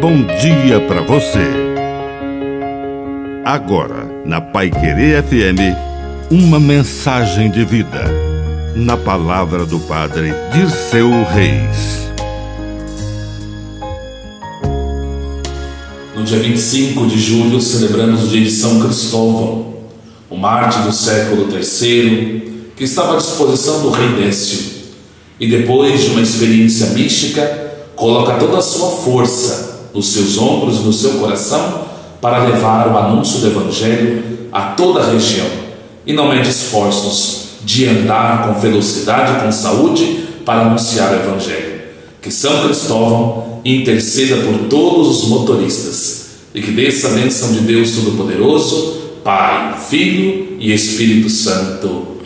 bom dia para você. Agora, na Pai Querer FM, uma mensagem de vida. Na palavra do Padre Dirceu Reis. No dia 25 de julho, celebramos o dia de São Cristóvão, o mártir do século III, que estava à disposição do rei Décio. E depois de uma experiência mística, coloca toda a sua força nos seus ombros e no seu coração para levar o anúncio do Evangelho a toda a região e não mede esforços de andar com velocidade e com saúde para anunciar o Evangelho. Que São Cristóvão interceda por todos os motoristas e que desça a bênção de Deus Todo-Poderoso, Pai, Filho e Espírito Santo.